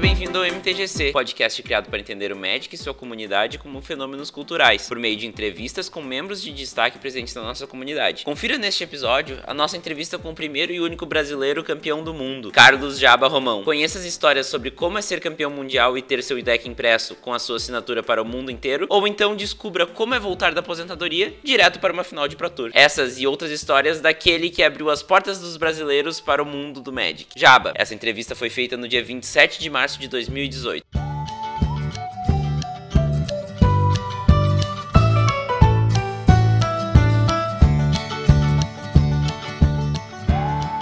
bem-vindo ao MTGC, podcast criado para entender o Magic e sua comunidade como fenômenos culturais, por meio de entrevistas com membros de destaque presentes na nossa comunidade. Confira neste episódio a nossa entrevista com o primeiro e único brasileiro campeão do mundo, Carlos Jaba Romão. Conheça as histórias sobre como é ser campeão mundial e ter seu deck impresso com a sua assinatura para o mundo inteiro, ou então descubra como é voltar da aposentadoria direto para uma final de Pro Tour. Essas e outras histórias daquele que abriu as portas dos brasileiros para o mundo do Magic. Jaba, essa entrevista foi feita no dia 27 de março de 2018.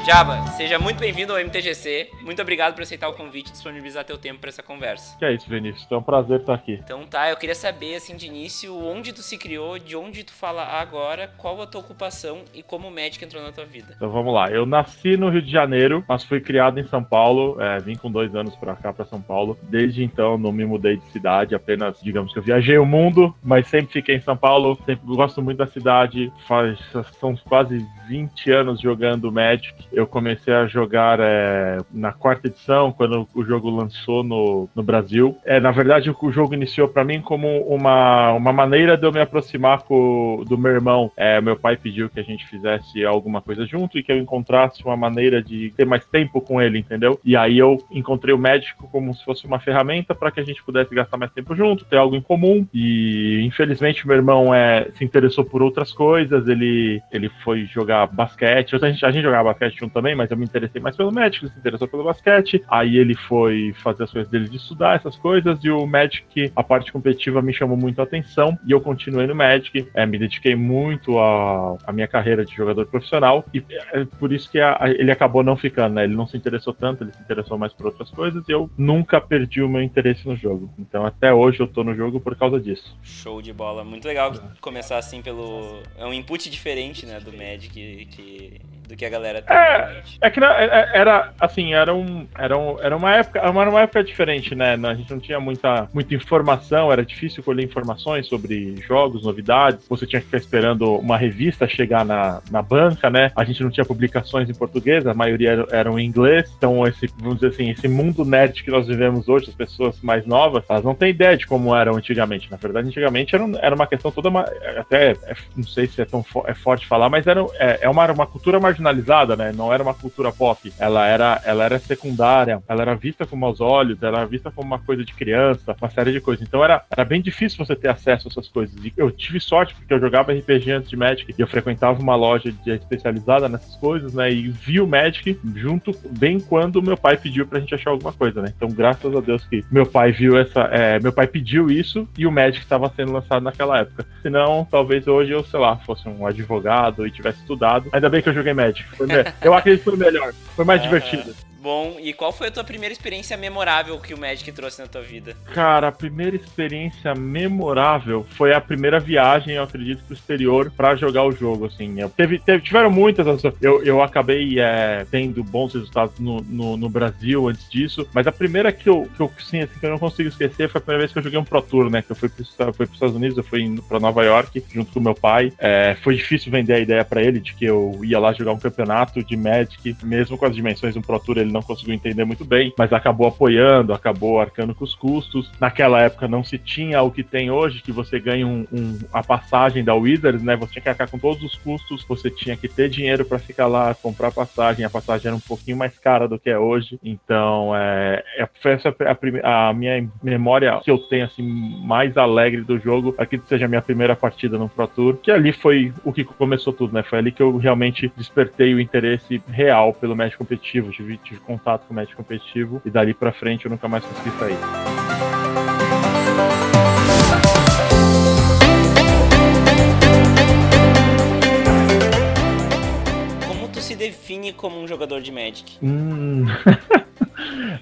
Jaba, seja muito bem-vindo ao MTGC. Muito obrigado por aceitar o convite e disponibilizar teu tempo para essa conversa. Que é isso, Vinícius. É um prazer estar aqui. Então tá, eu queria saber, assim, de início, onde tu se criou, de onde tu fala agora, qual a tua ocupação e como o Magic entrou na tua vida. Então vamos lá. Eu nasci no Rio de Janeiro, mas fui criado em São Paulo. É, vim com dois anos para cá, para São Paulo. Desde então não me mudei de cidade, apenas, digamos que eu viajei o mundo, mas sempre fiquei em São Paulo. Sempre gosto muito da cidade. Faz, são quase 20 anos jogando Magic. Eu comecei a jogar é, na quarta edição, quando o jogo lançou no, no Brasil. É, na verdade, o jogo iniciou para mim como uma, uma maneira de eu me aproximar com, do meu irmão. É, meu pai pediu que a gente fizesse alguma coisa junto e que eu encontrasse uma maneira de ter mais tempo com ele, entendeu? E aí eu encontrei o médico como se fosse uma ferramenta para que a gente pudesse gastar mais tempo junto, ter algo em comum. E infelizmente meu irmão é, se interessou por outras coisas, ele, ele foi jogar basquete. A gente, a gente jogava basquete junto também, mas eu me interessei mais pelo Magic, ele se interessou pelo basquete. Aí ele foi fazer as coisas dele de estudar essas coisas, e o Magic, a parte competitiva, me chamou muito a atenção, e eu continuei no Magic, é, me dediquei muito à minha carreira de jogador profissional, e é por isso que a, a, ele acabou não ficando, né? Ele não se interessou tanto, ele se interessou mais por outras coisas, e eu nunca perdi o meu interesse no jogo. Então até hoje eu tô no jogo por causa disso. Show de bola. Muito legal começar assim pelo. É um input diferente, né, do Magic que do que a galera tem. É, é que é, é, era assim, era, um, era, um, era uma época, era uma época diferente, né? A gente não tinha muita, muita informação, era difícil colher informações sobre jogos, novidades. Você tinha que ficar esperando uma revista chegar na, na banca, né? A gente não tinha publicações em português, a maioria eram, em inglês. Então, esse, vamos dizer assim, esse mundo nerd que nós vivemos hoje, as pessoas mais novas, elas não têm ideia de como eram antigamente. Na verdade, antigamente era, era uma questão toda, uma, até não sei se é tão é forte falar, mas era, é, é uma, uma cultura marginalizada, né? Não era uma cultura pop. Ela era, ela era secundária, ela era vista com maus olhos, ela era vista como uma coisa de criança, uma série de coisas. Então era, era bem difícil você ter acesso a essas coisas. E eu tive sorte porque eu jogava RPG antes de Magic e eu frequentava uma loja de, especializada nessas coisas, né? E vi o Magic junto bem quando meu pai pediu pra gente achar alguma coisa, né? Então, graças a Deus que meu pai viu essa. É, meu pai pediu isso e o Magic estava sendo lançado naquela época. Senão, talvez hoje eu, sei lá, fosse um advogado e tivesse estudado. Ainda bem que eu joguei Magic. Foi eu acredito que foi melhor. Foi mais divertido. Bom, e qual foi a tua primeira experiência memorável que o Magic trouxe na tua vida? Cara, a primeira experiência memorável foi a primeira viagem, eu acredito, pro exterior para jogar o jogo, assim. Eu, teve, teve, tiveram muitas, eu, eu acabei é, tendo bons resultados no, no, no, Brasil antes disso, mas a primeira que eu, que eu, sim, assim, que eu não consigo esquecer foi a primeira vez que eu joguei um Pro Tour, né? Que eu fui, pro, fui pros Estados Unidos, eu fui para Nova York junto com meu pai. É, foi difícil vender a ideia para ele de que eu ia lá jogar um campeonato de Magic, mesmo com as dimensões do Pro Tour, ele não conseguiu entender muito bem, mas acabou apoiando, acabou arcando com os custos. Naquela época não se tinha o que tem hoje, que você ganha um, um, a passagem da Wizards, né? Você tinha que arcar com todos os custos, você tinha que ter dinheiro para ficar lá, comprar passagem. A passagem era um pouquinho mais cara do que é hoje. Então, é, é essa a, a, minha memória que eu tenho assim mais alegre do jogo, aqui seja a minha primeira partida no Pro Tour, que ali foi o que começou tudo, né? Foi ali que eu realmente despertei o interesse real pelo match competitivo. Tive, tive contato com o match competitivo e dali pra frente eu nunca mais consegui sair. Como tu se define como um jogador de Magic? Hum.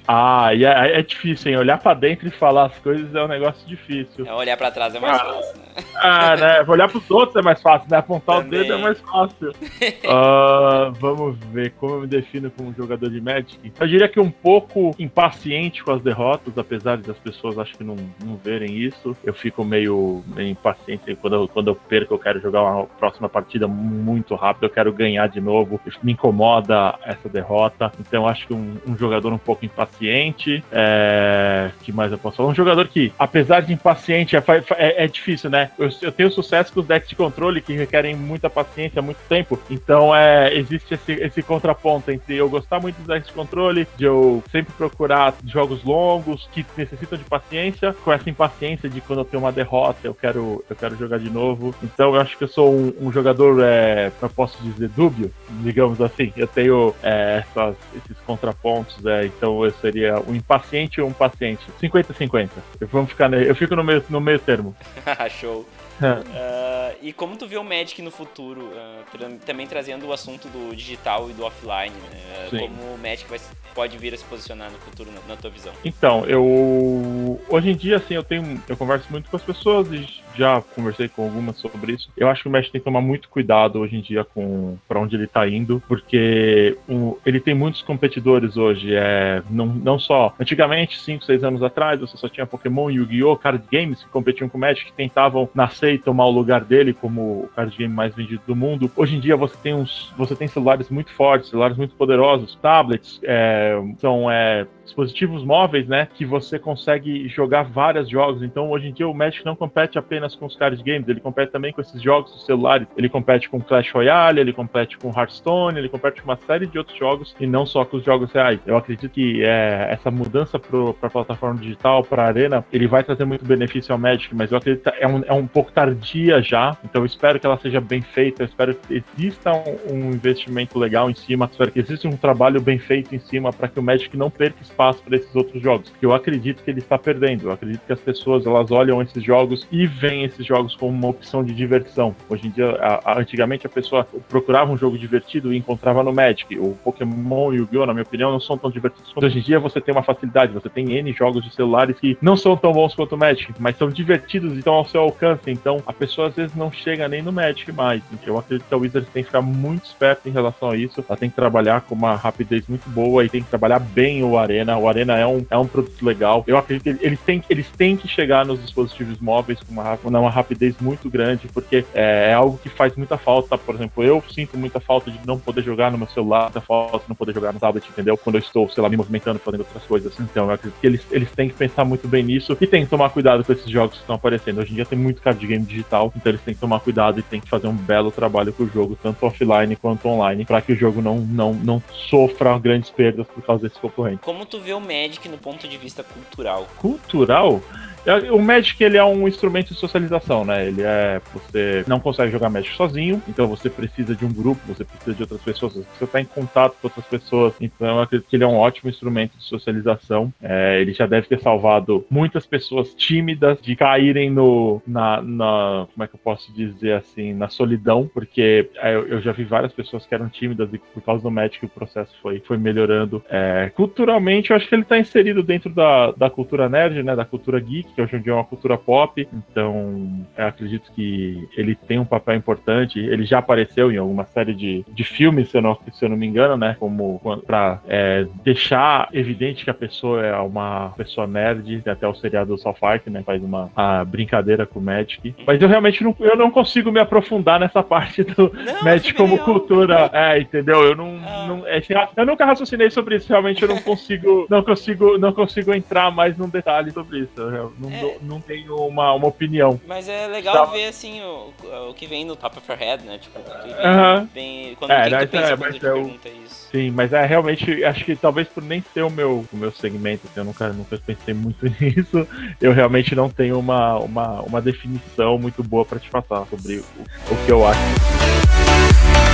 Ah, e é, é, difícil, hein? Olhar pra dentro e falar as coisas é um negócio difícil. É olhar pra trás é mais ah, fácil, né? Ah, né? Olhar pros outros é mais fácil, né? Apontar Também. o dedo é mais fácil. uh, vamos ver como eu me defino como jogador de Magic. Eu diria que um pouco impaciente com as derrotas, apesar das pessoas acho que não, não verem isso. Eu fico meio, meio impaciente quando eu, quando eu perco, eu quero jogar uma próxima partida muito rápido, eu quero ganhar de novo. Me incomoda essa derrota. Então acho que um, um jogador um pouco impaciente. É... que mais eu posso falar? Um jogador que, apesar de impaciente, é, é, é difícil, né? Eu, eu, tenho sucesso com os decks de controle que requerem muita paciência, muito tempo. Então é, existe esse, esse contraponto entre eu gostar muito dos decks de controle, de eu sempre procurar jogos longos que necessitam de paciência, com essa impaciência de quando eu tenho uma derrota, eu quero, eu quero jogar de novo. Então eu acho que eu sou um, um jogador, é, eu posso dizer, dúbio, digamos assim. Eu tenho é, essas, esses contrapontos, é, então eu seria um impaciente ou um paciente. 50-50. Eu, vamos ficar, eu fico no meio, no meio termo. Show. uh, e como tu vê o Magic no futuro, uh, tra também trazendo o assunto do digital e do offline, né? como o Magic vai, pode vir a se posicionar no futuro na, na, tua visão? Então, eu hoje em dia assim eu tenho eu converso muito com as pessoas e já conversei com algumas sobre isso. Eu acho que o Magic tem que tomar muito cuidado hoje em dia com para onde ele está indo, porque um, ele tem muitos competidores hoje. É, não, não só antigamente, 5, 6 anos atrás, você só tinha Pokémon, Yu-Gi-Oh, card games que competiam com o Magic, que tentavam nascer e tomar o lugar dele como o card game mais vendido do mundo. Hoje em dia você tem uns, você tem celulares muito fortes, celulares muito poderosos, tablets, é, são é, dispositivos móveis, né, que você consegue jogar vários jogos. Então hoje em dia o Magic não compete apenas apenas com os card games, ele compete também com esses jogos dos celulares. Ele compete com Clash Royale, ele compete com Hearthstone, ele compete com uma série de outros jogos e não só com os jogos reais. Eu acredito que é, essa mudança para a plataforma digital, para a arena, ele vai trazer muito benefício ao Magic, mas eu acredito que é um, é um pouco tardia já, então eu espero que ela seja bem feita, eu espero que exista um, um investimento legal em cima, espero que exista um trabalho bem feito em cima para que o Magic não perca espaço para esses outros jogos, porque eu acredito que ele está perdendo, eu acredito que as pessoas elas olham esses jogos e veem esses jogos como uma opção de diversão. Hoje em dia, a, a, antigamente a pessoa procurava um jogo divertido e encontrava no Magic. O Pokémon e o Yu-Gi-Oh, na minha opinião, não são tão divertidos quanto hoje em dia você tem uma facilidade, você tem N jogos de celulares que não são tão bons quanto o Magic, mas são divertidos e estão ao seu alcance. Então a pessoa às vezes não chega nem no Magic mais. Eu acredito que a Wizards tem que ficar muito esperto em relação a isso. Ela tem que trabalhar com uma rapidez muito boa e tem que trabalhar bem o Arena. O Arena é um, é um produto legal. Eu acredito que eles têm, eles têm que chegar nos dispositivos móveis com uma, uma rapidez muito grande, porque é, é, algo que faz muita falta. Por exemplo, eu sinto muita falta de não poder jogar no meu celular, muita falta de não poder jogar no tablet, entendeu? Quando eu estou, sei lá, me movimentando, fazendo outras coisas. Então, eu acredito que eles, eles têm que pensar muito bem nisso e tem que tomar cuidado com esses jogos que estão aparecendo. Hoje em dia tem muito card game digital, então eles têm que tomar cuidado e tem que fazer um belo trabalho com o jogo, tanto offline quanto online, para que o jogo não, não, não sofra grandes perdas por causa desse concorrente. Como tu vê o Magic no ponto de vista cultural? Cultural? É, o Magic ele é um instrumento de socialização, né? Ele é. Você não consegue jogar Magic sozinho, então você precisa de um grupo, você precisa de outras pessoas, você está em contato com outras pessoas. Então eu acredito que ele é um ótimo instrumento de socialização. É, ele já deve ter salvado muitas pessoas tímidas de caírem no. Na, na, como é que eu posso dizer assim? Na solidão, porque é, eu, eu já vi várias pessoas que eram tímidas e por causa do Magic o processo foi, foi melhorando. É, culturalmente, eu acho que ele está inserido dentro da, da cultura nerd, né? Da cultura geek que hoje em dia é uma cultura pop, então eu acredito que ele tem um papel importante. Ele já apareceu em alguma série de, de filmes, se eu, não, se eu não me engano, né? Como para é, deixar evidente que a pessoa é uma pessoa nerd, tem até o seriado do South Park, né? Faz uma brincadeira com o Magic. Mas eu realmente não, eu não consigo me aprofundar nessa parte do não, Magic como cultura. É, entendeu? Eu não, ah. não é, eu nunca raciocinei sobre isso. Realmente eu não consigo, não consigo, não consigo entrar mais num detalhe sobre isso. Eu, não, é. não tenho uma, uma opinião. Mas é legal tá. ver, assim, o, o que vem no top of your head, né? Tipo, que vem, uh -huh. vem, quando é, que tu é, é isso. Sim, mas é realmente, acho que talvez por nem ser o meu, o meu segmento, assim, eu nunca, nunca pensei muito nisso, eu realmente não tenho uma, uma, uma definição muito boa para te passar sobre o, o que eu acho.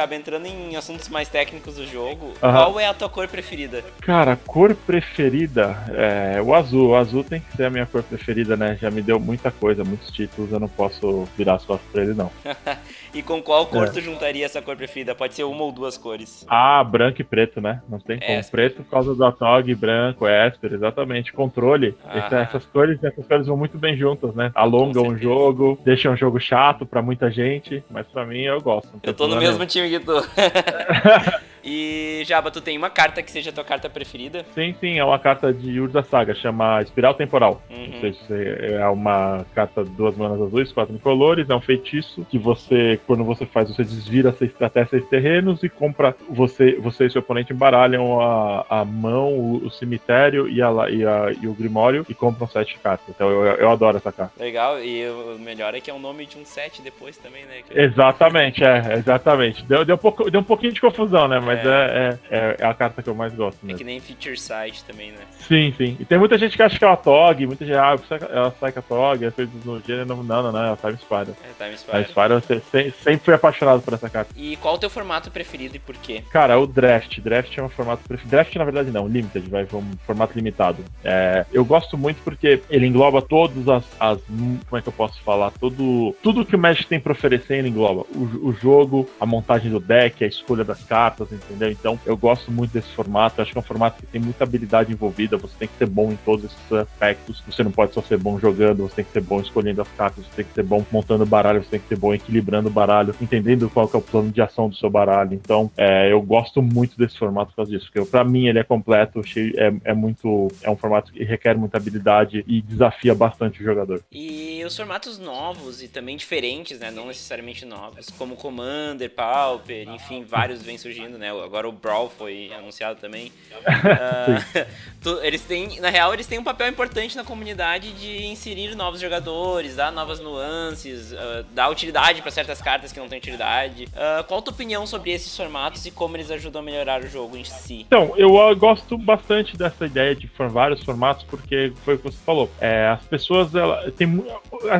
Jab, entrando em assuntos mais técnicos do jogo, qual é a tua cor preferida? Cara, cor preferida é o azul. O azul tem que ser a minha cor preferida, né? Já me deu muita coisa, muitos títulos, eu não posso virar as costas pra ele, não. e com qual cor é. tu juntaria essa cor preferida? Pode ser uma ou duas cores. Ah, branco e preto, né? Não tem como. Esper. Preto por causa do Atog, branco, Esper, exatamente. Controle. Ah. Essas cores, essas cores vão muito bem juntas, né? Alongam o jogo, deixam o jogo chato pra muita gente, mas pra mim eu gosto. Eu tô no mesmo time que tu. E, Jaba, tu tem uma carta que seja a tua carta preferida? Sim, sim, é uma carta de Urza Saga, chama Espiral Temporal. Uhum. Ou seja, é uma carta de duas manas azuis, quatro incolores, é um feitiço que você, quando você faz, você desvira seis, até seis terrenos e compra, você, você e seu oponente embaralham a, a mão, o, o cemitério e, a, e, a, e o grimório e compram sete cartas. Então eu, eu adoro essa carta. Legal, e o melhor é que é o nome de um set depois também, né? Exatamente, é, exatamente. Deu, deu, um pouco, deu um pouquinho de confusão, né? Mas É. é, é, é, é a carta que eu mais gosto É mesmo. que nem Feature Site também, né? Sim, sim. E tem muita gente que acha que é uma TOG, muita gente, ah, ela sai com a TOG, é feito no gênero, não, não, não, é a Time Spider. É, Time A Spider. Spider, eu se- se- sempre fui apaixonado por essa carta. E qual o teu formato preferido e por quê? Cara, o Draft. Draft é um formato preferido. Draft, na verdade, não. Limited, vai um formato limitado. É, eu gosto muito porque ele engloba todas as, as- Como é que eu posso falar? Todo, tudo que o Magic tem pra oferecer, ele engloba. O, o jogo, a montagem do deck, a escolha das cartas, entendeu? Então, eu gosto muito desse formato. Acho que é um formato que tem muita habilidade envolvida. Você tem que ser bom em todos esses aspectos. Você não pode só ser bom jogando, você tem que ser bom escolhendo as cartas, você tem que ser bom montando baralho, você tem que ser bom equilibrando o baralho, entendendo qual é o plano de ação do seu baralho. Então, é, eu gosto muito desse formato por causa disso, porque pra mim ele é completo, cheio- é, é muito. É um formato que requer muita habilidade e desafia bastante o jogador. E os formatos novos e também diferentes, né? Não necessariamente novos, como Commander, Pauper, enfim, vários vêm surgindo, né? Agora o Brawl foi anunciado também. Ah, tu- eles têm, na real, eles têm um papel importante na comunidade de inserir novos jogadores, dar novas nuances, ah, dar utilidade para certas cartas que não têm utilidade. Ah, qual a tua opinião sobre esses formatos e como eles ajudam a melhorar o jogo em si? Então, eu gosto bastante dessa ideia de vários formatos, porque foi o que você falou. É, as pessoas, ela, tem, mu-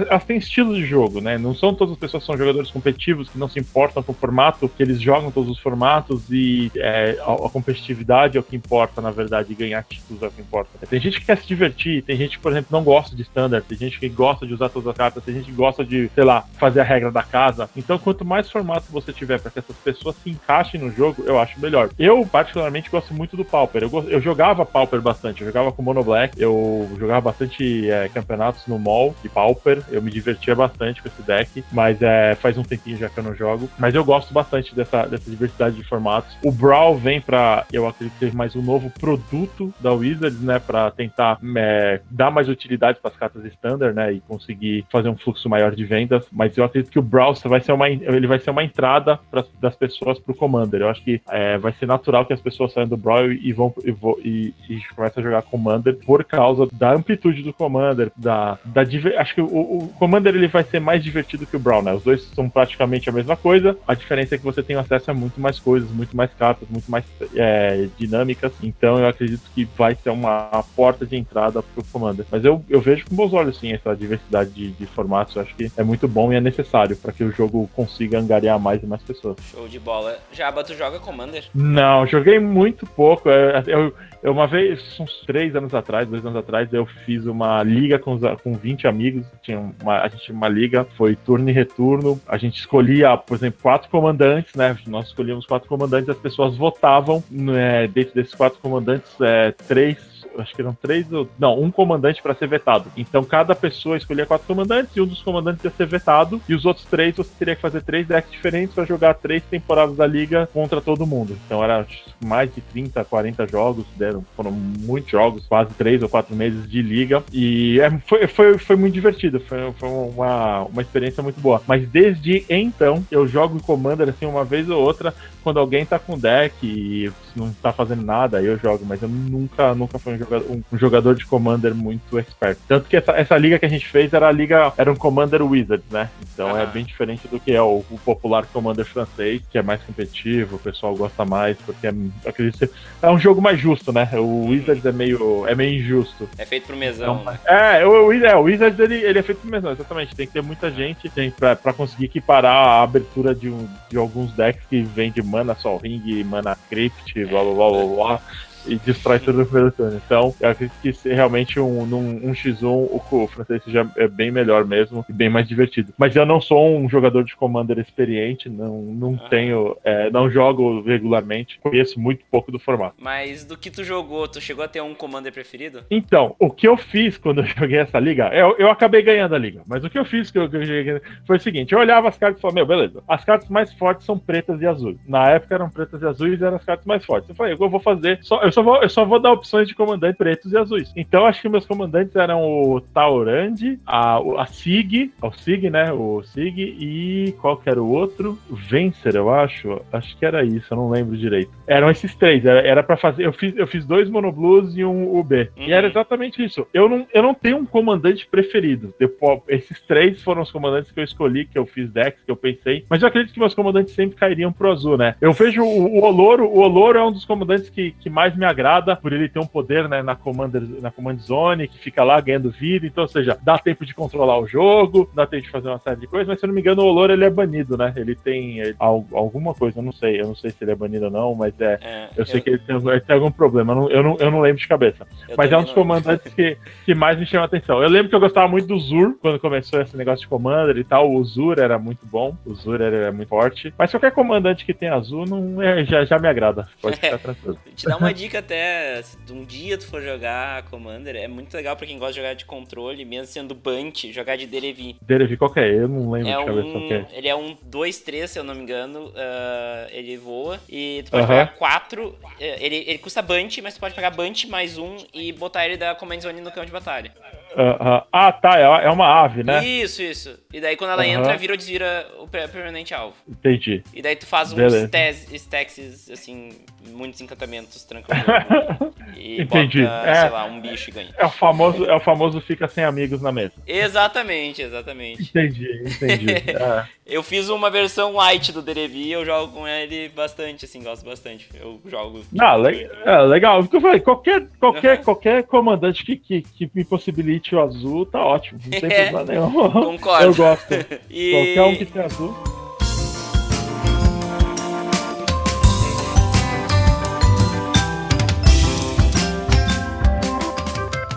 elas têm estilo de jogo, né? Não são todas as pessoas que são jogadores competitivos que não se importam com o formato, que eles jogam todos os formatos e é, a, a competitividade é o que importa, na verdade, ganhar títulos é o que importa. Tem gente que quer se divertir, tem gente que, por exemplo, não gosta de standard, tem gente que gosta de usar todas as cartas, tem gente que gosta de, sei lá, fazer a regra da casa. Então, quanto mais formato você tiver para que essas pessoas se encaixem no jogo, eu acho melhor. Eu, particularmente, gosto muito do Pauper. Eu, eu jogava Pauper bastante, eu jogava com Mono Black, eu jogava bastante é, campeonatos no mall de Pauper, eu me divertia bastante com esse deck, mas é, faz um tempinho já que eu não jogo. Mas eu gosto bastante dessa, dessa diversidade de formatos. O Brawl vem pra, eu acredito que mais um novo produto da Wizards, né, pra tentar é, dar mais utilidade para as cartas standard, né, e conseguir fazer um fluxo maior de vendas. Mas eu acredito que o Brawl vai ser uma, ele vai ser uma entrada pras, das pessoas pro Commander. Eu acho que é, vai ser natural que as pessoas saiam do Brawl e vão e, e, e comecem a jogar Commander por causa da amplitude do Commander, da, da acho que o, o Commander ele vai ser mais divertido que o Brawl, né? Os dois são praticamente a mesma coisa. A diferença é que você tem acesso a muito mais coisas, muito mais cartas, muito mais é, dinâmicas. Então eu acredito que vai ser uma porta de entrada pro Commander. Mas eu, eu vejo com bons olhos sim essa diversidade de, de formatos. Eu acho que é muito bom e é necessário para que o jogo consiga angariar mais e mais pessoas. Show de bola. Jaba, tu joga Commander? Não, joguei muito pouco. É, Eu, eu uma vez, uns três anos atrás, dois anos atrás, eu fiz uma liga com, os- com 20 amigos. Tinha uma, a gente tinha uma liga, foi turno e retorno. A gente escolhia, por exemplo, quatro comandantes, né? Nós escolhíamos quatro comandantes, as pessoas votavam né, dentro desses quatro comandantes, é, três acho que eram três ou. Não, um comandante para ser vetado. Então cada pessoa escolhia quatro comandantes e um dos comandantes ia ser vetado. E os outros três você teria que fazer três decks diferentes para jogar três temporadas da liga contra todo mundo. Então era mais de 30, 40 jogos, deram, foram muitos jogos, quase três ou quatro meses de liga. E é, foi, foi, foi muito divertido, foi, foi uma, uma experiência muito boa. Mas desde então eu jogo Commander assim uma vez ou outra quando alguém tá com deck e não tá fazendo nada, aí eu jogo, mas eu nunca, nunca fui um jogador, um, um jogador de Commander muito expert. Tanto que essa, essa liga que a gente fez era a liga, era um Commander Wizards, né? Então é bem diferente do que é o, o popular Commander francês, que é mais competitivo, o pessoal gosta mais, porque é, acredito ser, é um jogo mais justo, né? O Wizards é meio, é meio injusto. É feito pro mesão, Então, né? é, o, o, é, o Wizards ele, ele é feito mesmo, exatamente. Tem que ter muita gente tem, pra, pra conseguir equiparar a abertura de, um, de alguns decks que vem de mana Sol Ring, mana Crypt, blá blá blá blá blá. E destrói tudo primeiro turno. Então, eu acredito que se realmente um, num um X1 o, o francês seja é bem melhor mesmo e bem mais divertido. Mas eu não sou um jogador de Commander experiente, não, não ah. tenho, é, não jogo regularmente, conheço muito pouco do formato. Mas do que tu jogou, tu chegou a ter um Commander preferido? Então, o que eu fiz quando eu joguei essa liga, eu, eu acabei ganhando a liga, mas o que eu fiz que eu, joguei foi o seguinte, eu olhava as cartas e falava, meu, beleza, as cartas mais fortes são pretas e azuis. Na época eram pretas e azuis e eram as cartas mais fortes. Eu falei, eu vou fazer, só, eu, só vou, eu só vou dar opções de comandante pretos e azuis. Então acho que meus comandantes eram o Taurandi, a, a Sig, o Sig, né? O Sig e qual que era o outro? Vencer, eu acho. Acho que era isso, eu não lembro direito. Eram esses três, era, era para fazer. Eu fiz, eu fiz dois monoblues e um UB. Uhum. E era exatamente isso. Eu não, eu não tenho um comandante preferido. Depois, esses três foram os comandantes que eu escolhi, que eu fiz decks, que eu pensei. Mas eu acredito que meus comandantes sempre cairiam pro azul, né? Eu vejo o, o Oloro, o Oloro é um dos comandantes que, que mais me agrada, por ele ter um poder né, na, Commander, na Command Zone, que fica lá ganhando vida. Então, ou seja, dá tempo de controlar o jogo, dá tempo de fazer uma série de coisas, mas se eu não me engano, o Oloro ele é banido, né? Ele tem ele, alguma coisa, eu não sei, eu não sei se ele é banido ou não, mas é. é eu sei eu... que ele tem, ele tem, algum problema, eu não, eu não, eu não lembro de cabeça. Eu mas é um dos comandantes que, que mais me chama a atenção. Eu lembro que eu gostava muito do Zur, quando começou esse negócio de Commander e tal. O Zur era muito bom, o Zur era muito forte. Mas qualquer comandante que tem azul não é, já, já me agrada. Pode ficar tranquilo. Te dar uma dica até, se um dia tu for jogar Commander, é muito legal pra quem gosta de jogar de controle, mesmo sendo Bunt, jogar de Derevi. Derevi qual que é? Eu não lembro é de cabeça um, é. Ele é um 2-3, se eu não me engano. Uh, ele voa e tu pode uh -huh. pegar 4. Eh, ele, ele custa Bunt, mas tu pode pegar Bunt mais um e botar ele da Command Zone no campo de batalha. Uh, ah, tá. É, é uma ave, né? Isso, isso. E daí quando ela entra, vira ou desvira o permanente alvo. Entendi. E daí tu faz Beleza. uns stacks, assim, muitos encantamentos tranquilos. e Entendi. bota, é, sei lá, um bicho e ganha. É o, famoso, é o famoso fica sem amigos na mesa. Exatamente, exatamente. Entendi, entendi. é. Eu fiz uma versão white do Derevi eu jogo com ele bastante, assim, gosto bastante. Eu jogo. Ah, le é, legal. Eu falei, qualquer, qualquer, uhum. qualquer comandante que, que, que me possibilite o azul, tá ótimo. Não tem problema nenhum. Concordo. Eu gosto. e... Qualquer um que tem azul.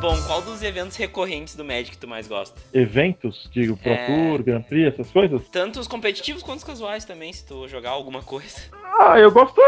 Bom, qual dos eventos recorrentes do Magic tu mais gosta? Eventos? Digo, Pro é... Tour, Grand Prix, essas coisas? Tanto os competitivos quanto os casuais também, se tu jogar alguma coisa. Ah, eu gosto.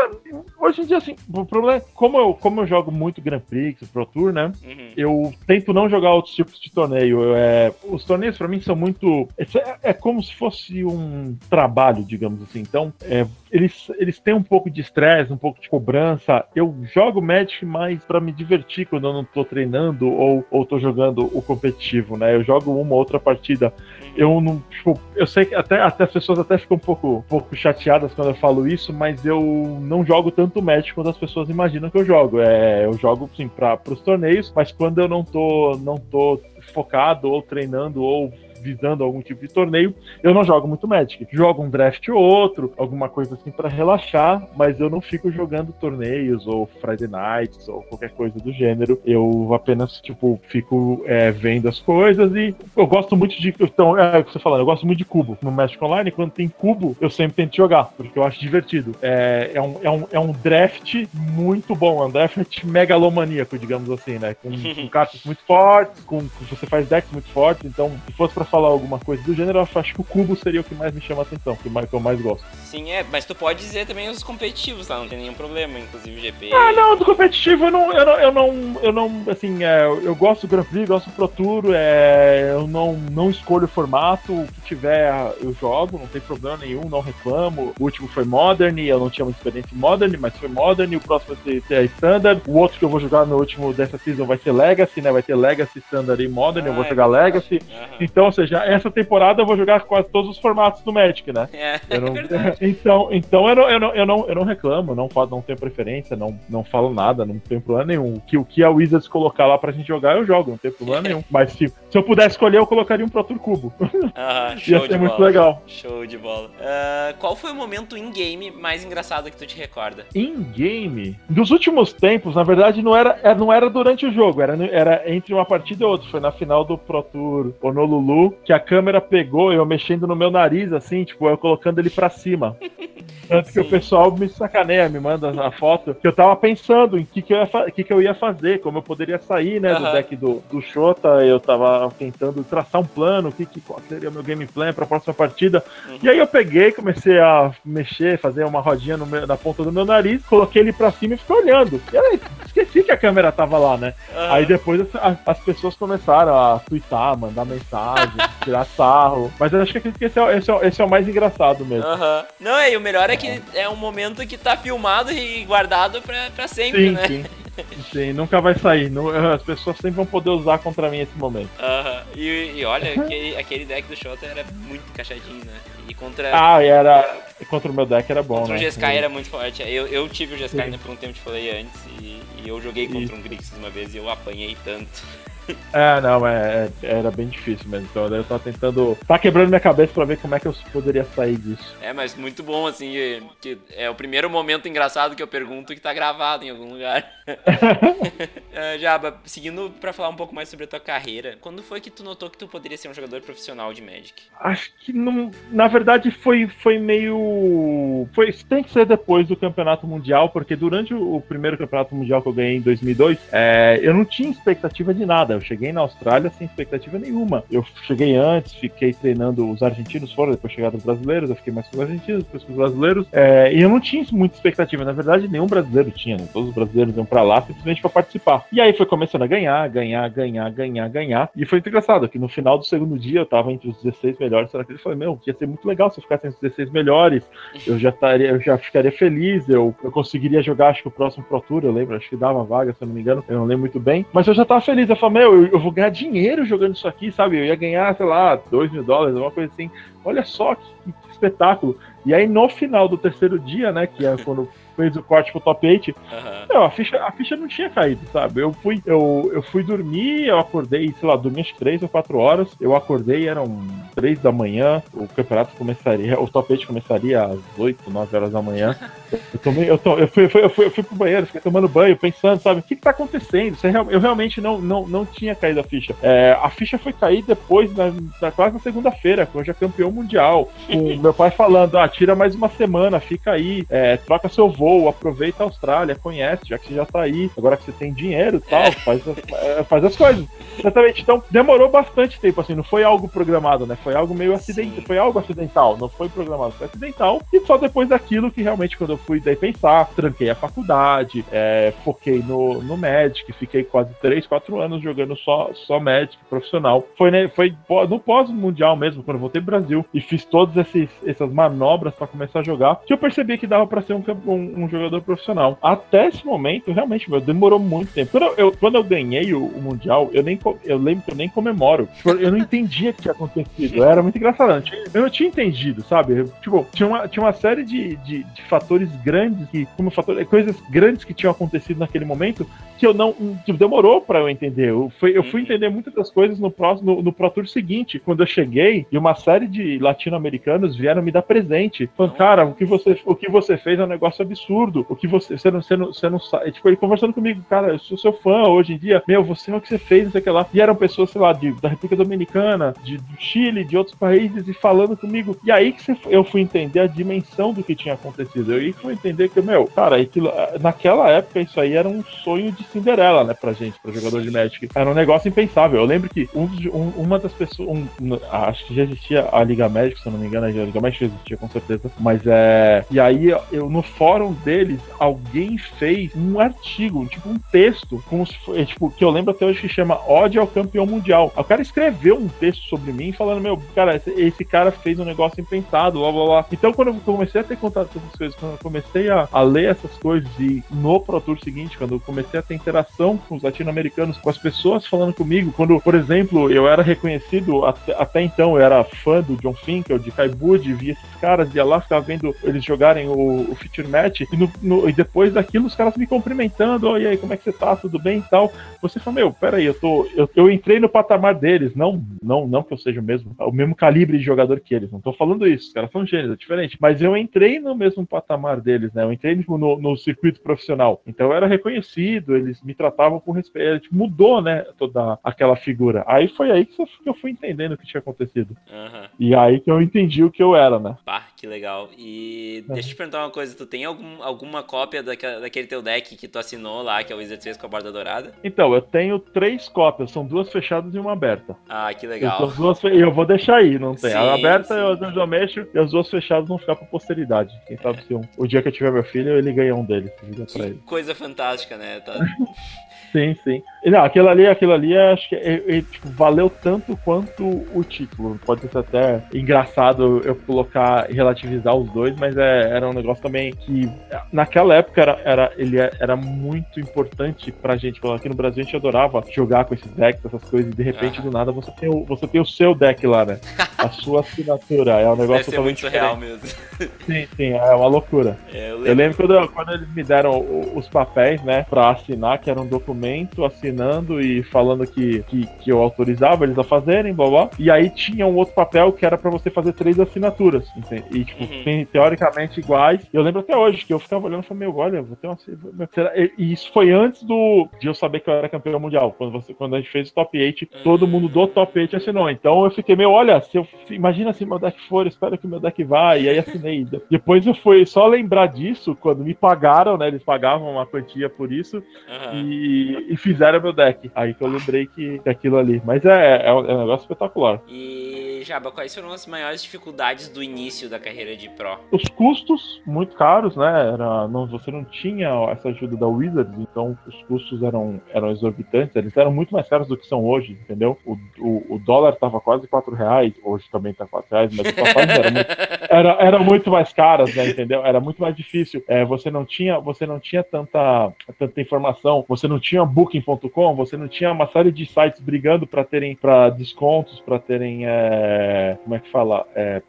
Hoje em dia, assim, o problema é como eu, como eu jogo muito Grand Prix, Pro Tour, né? Uhum. Eu tento não jogar outros tipos de torneio. Eu, é, os torneios, para mim, são muito. É, é, como se fosse um trabalho, digamos assim. Então, é, eles, eles têm um pouco de estresse, um pouco de cobrança. Eu jogo Magic mais para me divertir quando eu não tô treinando ou, ou tô jogando o competitivo, né? Eu jogo uma outra partida. Eu não, tipo, eu sei que até, até as pessoas até ficam um pouco, um pouco chateadas quando eu falo isso, mas eu não jogo tanto Magic quanto as pessoas imaginam que eu jogo. É, eu jogo, sim, para os torneios, mas quando eu não tô, não tô focado ou treinando ou visando algum tipo de torneio, eu não jogo muito Magic. Jogo um draft ou outro, alguma coisa assim para relaxar, mas eu não fico jogando torneios ou Friday Nights ou qualquer coisa do gênero. Eu apenas, tipo, fico é, vendo as coisas e eu gosto muito de. Então, é o que você falando, eu gosto muito de cubo. No Magic Online, quando tem cubo, eu sempre tento jogar, porque eu acho divertido. É, é, um, é, um, é um draft muito bom, é um draft megalomaníaco, digamos assim, né? Com, com cartas muito fortes, com, você faz decks muito fortes, então, se fosse pra falar alguma coisa do gênero, eu acho que o cubo seria o que mais me chama a atenção, que eu mais gosto. Sim, é, mas tu pode dizer também os competitivos, tá? Não tem nenhum problema, inclusive o GP. Ah, não, do competitivo eu não, eu não, eu não, eu não assim, é, eu gosto do Grand Prix, gosto do Pro Tour, é, eu não, não escolho o formato, o que tiver eu jogo, não tem problema nenhum, não reclamo. O último foi Modern, eu não tinha uma experiência em Modern, mas foi Modern, o próximo vai ser Standard, o outro que eu vou jogar no último dessa season vai ser Legacy, né? Vai ter Legacy, Standard e Modern, ah, eu vou ah, é jogar Legacy. Uhum. Então, ou seja, seja, essa temporada eu vou jogar quase todos os formatos do Magic, né? É, não, é então, então eu não, eu não, eu não, eu não reclamo, não, não tenho preferência, não, não falo nada, não tem problema nenhum. O que, o que a Wizards colocar lá pra gente jogar, eu jogo, não tem problema nenhum. Mas se, se eu pudesse escolher, eu colocaria um Pro Tour Cubo. Aham, show Ia de ser muito bola. legal. Show de bola. Ah, qual foi o momento in-game mais engraçado que tu te recorda? In-game. Dos últimos tempos, na verdade, não era, é, não era durante o jogo, era, era entre uma partida e outra. Foi na final do Pro Tour Honolulu, que a câmera pegou eu mexendo no meu nariz, assim, tipo, eu colocando ele pra cima. Tanto que o pessoal me sacaneia, me manda a foto, que eu tava pensando em o que, que, eu ia que, que eu ia fazer, como eu poderia sair, né, do deck do, do Shota, eu tava tentando traçar um plano, o que, que qual seria o meu game plan pra próxima partida. Uhum. E aí eu peguei, comecei a mexer, fazer uma rodinha no meu- na ponta do meu nariz, coloquei ele pra cima e fiquei olhando. E aí, esqueci que a câmera tava lá, né? Aí depois as- as pessoas começaram a twittar, mandar mensagem, tirar sarro. Mas eu acho que acredito que esse é, esse é- esse é o mais engraçado mesmo. Aham. Não, é, e o melhor é que é um momento que tá filmado e guardado pra, pra sempre, Sim, né? sim. Sim, nunca vai sair. Nu- As pessoas sempre vão poder usar contra mim esse momento. Aham. E, e olha, aquele, aquele deck do Shota era muito encaixadinho, né? E contra, Ah, e era. Contra o meu deck era bom, contra né? o Jeskai era muito forte. Eu, eu tive o Jeskai né, por um tempo, te falei antes, e, e eu joguei contra um Grixis uma vez e eu apanhei tanto. É, não, é, é- era bem difícil mesmo. Então eu tava tentando. Tá quebrando minha cabeça pra ver como é que eu poderia sair disso. É, mas muito bom, assim, que, é o primeiro momento engraçado que eu pergunto que tá gravado em algum lugar. Ah, Jaba, seguindo pra falar um pouco mais sobre a tua carreira, quando foi que tu notou que tu poderia ser um jogador profissional de Magic? Acho que não. Na verdade, foi, foi meio. Foi, tem que ser depois do campeonato mundial, porque durante o, o primeiro campeonato mundial que eu ganhei em 2002, é, eu não tinha expectativa de nada. Eu cheguei na Austrália sem expectativa nenhuma. Eu cheguei antes, fiquei treinando. Os argentinos foram, depois chegaram os brasileiros, eu fiquei mais com os argentinos, depois com os brasileiros. é, e eu não tinha muita expectativa. Na verdade, nenhum brasileiro tinha, né? Todos os brasileiros iam pra lá simplesmente pra participar. E aí foi começando a ganhar, ganhar, ganhar, ganhar, ganhar. E foi engraçado que no final do segundo dia eu tava entre os 16 melhores. Será que ele falou, meu, ia ser muito legal se eu ficasse entre os 16 melhores. Eu já estaria, eu já ficaria feliz, eu, eu conseguiria jogar, acho que o próximo Pro Tour, eu lembro, acho que dava vaga, se eu não me engano, eu não lembro muito bem. Mas eu já tava feliz, eu falei, meu, eu, eu vou ganhar dinheiro jogando isso aqui, sabe? Eu ia ganhar, sei lá, 2 mil dólares, alguma coisa assim. Olha só que, que espetáculo. E aí no final do terceiro dia, né, que é quando fez o corte pro top 8, Aham. não, a ficha, a ficha não tinha caído, sabe? Eu fui, eu, eu fui dormir, eu acordei, sei lá, dormi que 3 ou 4 horas. Eu acordei, eram 3 da manhã, o campeonato começaria, o top 8 começaria às 8, 9 horas da manhã. Eu tomei, eu, to, eu, fui, eu, fui, eu, fui, eu fui pro banheiro, fiquei tomando banho, pensando, sabe, o que, que tá acontecendo? É eu realmente não, não, não tinha caído a ficha. É, a ficha foi cair depois, na, na- quase na segunda-feira, quando eu já campeão mundial. Com meu pai falando, ah, tira mais uma semana, fica aí, é, troca seu voo, aproveita a Austrália, conhece, já que você já tá aí, agora que você tem dinheiro e tal, faz, as- é, faz as coisas. Exatamente. Então, demorou bastante tempo, assim, não foi algo programado, né? Foi algo meio acidental, foi algo acidental, não foi programado, foi acidental. E só depois daquilo que realmente, quando eu fui daí pensar, tranquei a faculdade, é, foquei no, no Magic, fiquei quase 3, 4 anos jogando só, só Magic profissional. Foi, né, foi no pós-mundial mesmo, quando eu voltei pro Brasil e fiz todas esses, essas manobras pra começar a jogar, que eu percebi que dava pra ser um, um, um jogador profissional. Até esse momento, realmente, meu, demorou muito tempo. Quando eu, quando eu ganhei o, o Mundial, eu nem eu lembro que eu nem comemoro. Eu não entendia o que tinha acontecido. Era muito engraçado. Eu não tinha- Eu não tinha entendido, sabe? Eu, tipo, tinha uma, tinha uma série de, de, de fatores grandes que, como fator, coisas grandes que tinham acontecido naquele momento que eu não. Tipo, demorou pra eu entender. Eu fui, eu fui Uhum. entender muitas das coisas no, próximo, no, no Pro Tour seguinte, quando eu cheguei e uma série de latino-americanos vieram me dar presente. Falando, cara, o que você, o que você fez é um negócio absurdo. O que você. Você não, você não, você não sabe. Tipo, ele conversando comigo, cara, eu sou seu fã hoje em dia. Meu, você é o que você fez, não sei o que lá. E eram pessoas, sei lá, de, da República Dominicana, de, do Chile, de outros países, e falando comigo. E aí que você- eu fui entender a dimensão do que tinha acontecido. Eu fui entender que, meu, cara, aquilo, naquela época isso aí era um sonho de Cinderela, né, pra gente, pra jogador de Magic. Era um negócio impensável. Eu lembro que um um- uma das pessoas. um- acho que já existia a Liga Magic, se eu não me engano, a Liga Magic existia com certeza. Mas é. E aí, eu no fórum deles, alguém fez um artigo, tipo um texto, como se foi, tipo, que eu lembro até hoje que chama Ódio ao Campeão Mundial. O cara escreveu um texto sobre mim falando, meu, cara, esse, esse cara fez um negócio impensado, blá blá blá. Então, quando eu comecei a ter contato com essas coisas, quando eu comecei a, a ler essas coisas e no Pro Tour seguinte, quando eu comecei a ter interação com os latino-americanos, com as pessoas falando comigo, quando, por exemplo, eu era reconhecido até, até então, eu era fã do John Finkel, de Kai Bud, via esses caras, ia lá, ficava vendo eles jogarem o, o feature match, E, no, no, e depois daquilo, os caras me cumprimentando, oh, e aí, como é que você tá? Tudo bem e tal. Você fala, meu, peraí, eu tô. Eu, eu entrei no patamar deles, não, não, não que eu seja o mesmo, o mesmo calibre de jogador que eles. Não tô falando isso, os caras são gênios, é diferente. Mas eu entrei no mesmo patamar deles, né? Eu entrei tipo, no, no circuito profissional. Então eu era reconhecido, eles me tratavam com respeito. Tipo, mudou, né? Toda aquela figura. Aí foi aí que eu fui entendendo o que tinha acontecido. Uhum. E aí que eu entendi o que eu era, né? Bah, que legal. E é. deixa eu te perguntar uma coisa: tu tem algum, alguma cópia daquela, daquele teu deck que tu assinou lá, que é o Wizard 3 com a borda dourada? Então, eu tenho três cópias, são duas fechadas e uma aberta. Ah, que legal. Eu, duas, eu vou deixar aí, não tem. Sim, a aberta sim. eu, eu mexo e as duas fechadas vão ficar pra posteridade. Quem sabe é. se um, o dia que eu tiver meu filho, ele ganha um deles. Que coisa fantástica, né? Tá... Sim, sim. Não, aquilo ali, aquilo ali, acho que é, é, tipo, valeu tanto quanto o título. Pode ser até engraçado eu colocar, relativizar os dois, mas é, era um negócio também que naquela época era, era, ele é, era muito importante pra gente. Aqui no Brasil a gente adorava jogar com esses decks, essas coisas, e de repente do nada você tem, o, você tem o seu deck lá, né? A sua assinatura. É um negócio totalmente muito real mesmo. Sim, sim, é uma loucura. É, eu, lembro. eu lembro, quando, quando eles me deram os papéis, né, pra assinar, que era um documento documento assinando e falando que, que, que eu autorizava eles a fazerem, blá blá. E aí tinha um outro papel que era para você fazer três assinaturas. Entende? E, tipo, uhum. teoricamente iguais. Eu lembro até hoje que eu ficava olhando e falei, meu, olha, vou ter uma. E isso foi antes do de eu saber que eu era campeão mundial. Quando, você, quando a gente fez o top 8, uhum. todo mundo do top 8 assinou. Então eu fiquei meio, olha, se eu. Imagina se meu deck for, espero que meu deck vá. E aí assinei. Depois eu fui só lembrar disso quando me pagaram, né? Eles pagavam uma quantia por isso. Uhum. E e, fizeram meu deck. Aí que eu lembrei que, que aquilo ali. Mas é, é, um, é um negócio espetacular. E, Jaba, quais foram as maiores dificuldades do início da carreira de Pro? Os custos, muito caros, né? Era, não, você não tinha essa ajuda da Wizards, então os custos eram, eram exorbitantes. Eles eram muito mais caros do que são hoje, entendeu? O, o, o dólar tava quase 4 reais, hoje também tá 4 reais, mas eram muito, era, era muito mais caras, né? Entendeu? Era muito mais difícil. É, você não tinha, você não tinha tanta, tanta informação, você não tinha Booking.com, você não tinha uma série de sites brigando para terem para descontos, para terem é, como é que fala, é,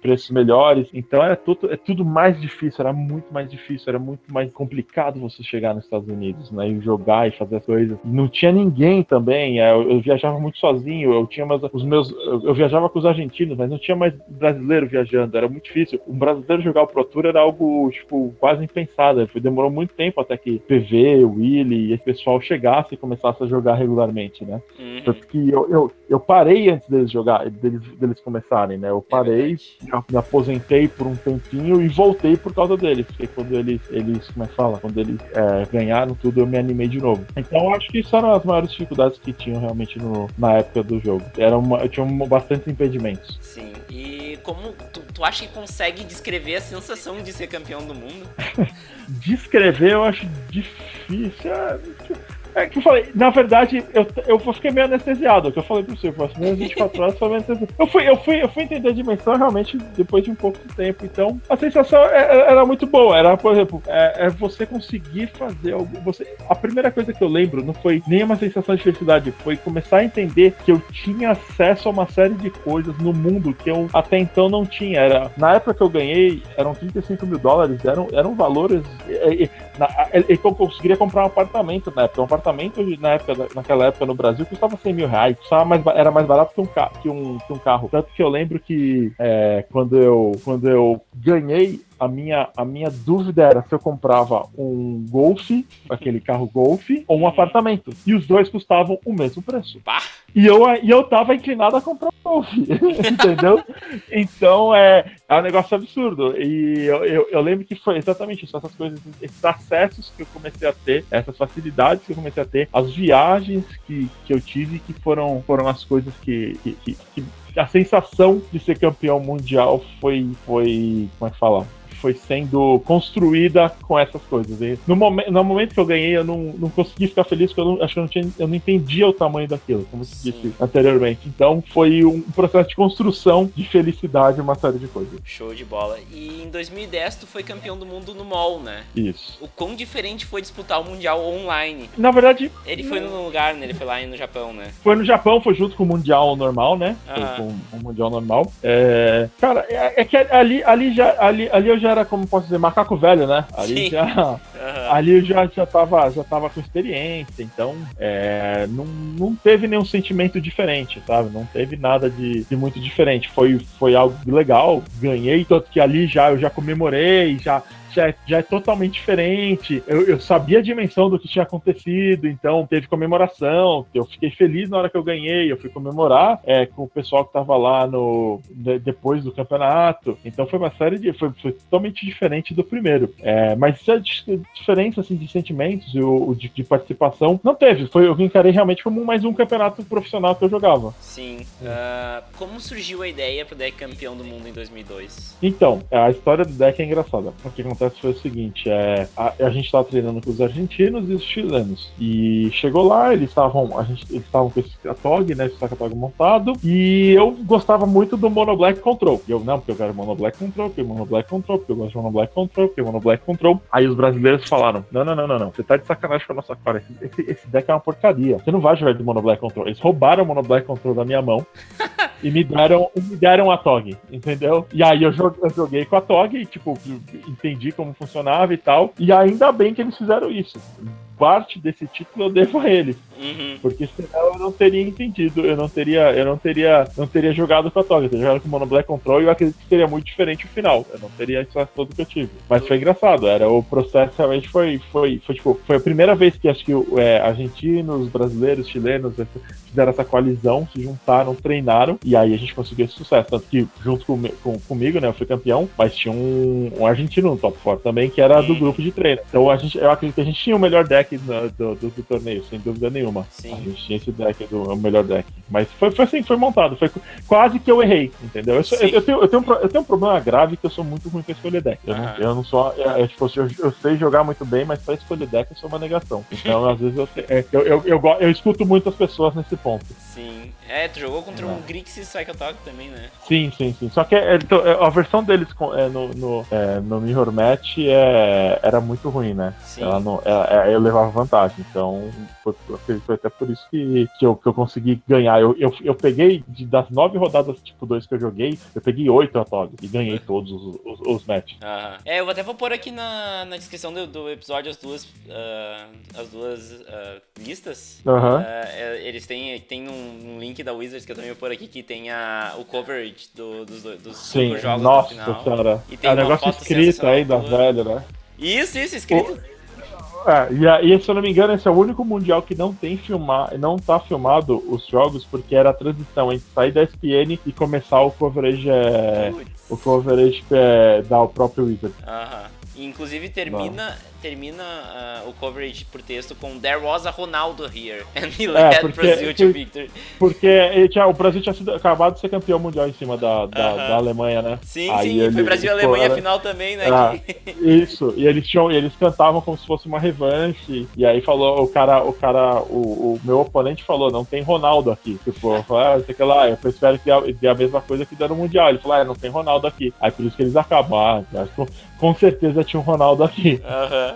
preços melhores. Então era tudo, é tudo mais difícil, era muito mais difícil, era muito mais complicado você chegar nos Estados Unidos, né, e jogar e fazer as coisas. Não tinha ninguém também. É, eu, eu, viajava muito sozinho. Eu tinha mais, os meus, eu, eu, viajava com os argentinos, mas não tinha mais brasileiro viajando. Era muito difícil. Um brasileiro jogar o Pro Tour era algo tipo quase impensado. Demorou muito tempo até que PV, Willy e esse pessoal chegasse e começasse a jogar regularmente, né? Uhum. Porque eu, eu, eu, parei antes deles jogar, deles, deles começarem, né? Eu é parei, é me aposentei por um tempinho e voltei por causa deles. Porque quando eles, eles como é que fala? Quando eles é, ganharam tudo, eu me animei de novo. Então eu acho que isso eram as maiores dificuldades que tinham realmente no, na época do jogo. Era uma, eu tinha bastante impedimentos. Sim. E como tu, tu acha que consegue descrever a sensação de ser campeão do mundo? descrever eu acho difícil. É, que eu falei, na verdade, eu, eu fiquei meio anestesiado, que eu falei pro você, as primeiras 24 horas foi meio. Eu fui, eu, fui, eu fui entender a dimensão realmente depois de um pouco de tempo, então a sensação é, é, era muito boa. Era, por exemplo, é, é, você conseguir fazer algo. Você, a primeira coisa que eu lembro não foi nem uma sensação de felicidade, foi começar a entender que eu tinha acesso a uma série de coisas no mundo que eu até então não tinha. Era, na época que eu ganhei, eram 35 mil dólares, eram, eram valores. Na, eu conseguiria comprar um apartamento na época, um apartamento apartamento na época, naquela época no Brasil custava 100 mil reais, custava mais, era mais barato que um, que um, que um carro. Tanto que eu lembro que é, quando, eu, quando eu ganhei a minha, a minha dúvida era se eu comprava um Golf, aquele carro Golf, ou um apartamento. E os dois custavam o mesmo preço. E eu, e eu tava inclinado a comprar um Golf, entendeu? Então é, é um negócio absurdo. E eu, eu, eu, lembro que foi exatamente isso, essas coisas, esses acessos que eu comecei a ter, essas facilidades que eu comecei a ter, as viagens que, que eu tive que foram, foram as coisas que, que, que, que a sensação de ser campeão mundial foi, foi como é que fala? Foi sendo construída com essas coisas. E no, momen no momento que eu ganhei, eu não, não consegui ficar feliz, porque eu não, acho que eu não, tinha, eu não entendia o tamanho daquilo, como você disse anteriormente. Então foi um processo de construção de felicidade, uma série de coisas. Show de bola. E em 2010 tu foi campeão do mundo no MOL, né? Isso. O quão diferente foi disputar o Mundial online? Na verdade... Ele foi no lugar, né? Ele foi lá no Japão, né? Foi no Japão, foi junto com o Mundial normal, né? Foi com o Mundial normal. É... Cara, é, é que ali, ali, já, ali, ali eu já era, como posso dizer, macaco velho, né? Ali Sim. já. Uhum. Ali eu já, já, tava, já tava com experiência, então é, não, não teve nenhum sentimento diferente, sabe? Não teve nada de, de muito diferente. Foi, foi algo legal, ganhei, tanto que ali já eu já comemorei, já já é, já é totalmente diferente. Eu, eu, sabia a dimensão do que tinha acontecido, então teve comemoração. Eu fiquei feliz na hora que eu ganhei. Eu fui comemorar é, com o pessoal que tava lá no de, depois do campeonato. Então foi uma série de. Foi, foi totalmente diferente do primeiro. É, mas a diferença assim, de sentimentos e o, de, de, participação não teve. Foi, eu encarei realmente como mais um campeonato profissional que eu jogava. Sim. Uh, como surgiu a ideia pro deck campeão do mundo em 2002? Então, a história do deck é engraçada. Porque acontece foi o seguinte: é, a, a gente estava treinando com os argentinos e os chilenos. E chegou lá, eles estavam. A gente, eles estavam com esse Atog, né? Esse Atog montado. E eu gostava muito do Mono Black Control. E eu, não, porque eu quero Mono Black Control, porque Mono Black Control, porque eu gosto de Mono Black Control, porque Mono Black Control. Aí os brasileiros falaram: não, não, não, não, não. Você tá de sacanagem com a nossa cara. Esse, esse, esse deck é uma porcaria. Você não vai jogar de Mono Black Control. Eles roubaram o Mono Black Control da minha mão. e me deram, me deram a TOG, entendeu? E aí eu joguei, eu joguei com a TOG e, tipo, entendi como funcionava e tal. E ainda bem que eles fizeram isso parte desse título eu devo a eles. Uhum. Porque senão eu não teria entendido, eu não teria, eu não teria, não teria jogado com a Toga, eu teria jogado com o Mono Black Control e eu acredito que seria muito diferente o final. Eu não teria isso todo que eu tive. Mas foi engraçado, era o processo realmente foi, foi, foi tipo, foi a primeira vez que acho que é, argentinos, brasileiros, chilenos fizeram essa coalizão, se juntaram, treinaram e aí a gente conseguiu esse sucesso. Tanto que junto com, com comigo, né, eu fui campeão, mas tinha um, um argentino no top 4 também que era do grupo de treino. Então a gente, eu acredito que a gente tinha o melhor deck deck do, do, do, torneio, sem dúvida nenhuma. Sim. A gente tinha esse deck do o melhor deck. Mas foi, foi assim, foi montado. Foi quase que eu errei, entendeu? Eu, eu, eu, tenho, eu, tenho, eu tenho um problema grave que eu sou muito ruim pra escolher deck. Eu, não, eu não sou. É, é, tipo, eu, eu sei jogar muito bem, mas pra escolher deck eu sou uma negação. Então, às vezes, eu, é, eu, eu, eu, eu, escuto muitas pessoas nesse ponto. Sim. É, tu jogou contra é. um Grixis Psycho Talk também, né? Sim, sim, sim. Só que é, então, é, a versão deles é, no, no, é, no Mirror Match era muito ruim, né? Sim. Ela não, ela, eu levava vantagem. Então, foi, foi até por isso que, que, eu, que eu consegui ganhar. Eu, eu, eu peguei, de, das nove rodadas tipo 2 que eu joguei, eu peguei oito Atog e ganhei todos os, os, os matches. É, eu até vou pôr aqui na, na descrição do, do episódio as duas, uh, as duas uh, listas. Uhum. Uh, eles têm, tem um, um link da Wizards, que eu também vou pôr aqui, que tem a, o coverage do, dos, dos Sim, jogos nossa, final. Senhora. E tem é um negócio escrito aí da velha, né? Isso, isso, escrito. O... É, e, e, se eu não me engano, esse é o único mundial que não tem filmar, não tá filmado os jogos, porque era a transição entre sair da SPN e começar o coverage, é, o coverage é, da próprio Wizard. Aham. Inclusive termina, termina uh, o coverage por texto com There was a Ronaldo here and he led é, porque, Brazil to victory. Porque tinha, o Brasil tinha sido, acabado de ser campeão mundial em cima da, da, uh -huh. da Alemanha, né? Sim, Aí sim, ele, foi Brasil e Alemanha era... final também, né? Ah, isso, e eles tinham, eles cantavam como se fosse uma revanche, e aí falou, o cara, o cara, o, o meu oponente falou, não tem Ronaldo aqui. Tipo, eu falei, ah, sei que lá, eu espero que dê a mesma coisa que deu no Mundial. Ele falou, ah, não tem Ronaldo aqui. Aí por isso que eles acabam. Ah, acho que com certeza tinha um Ronaldo aqui. É.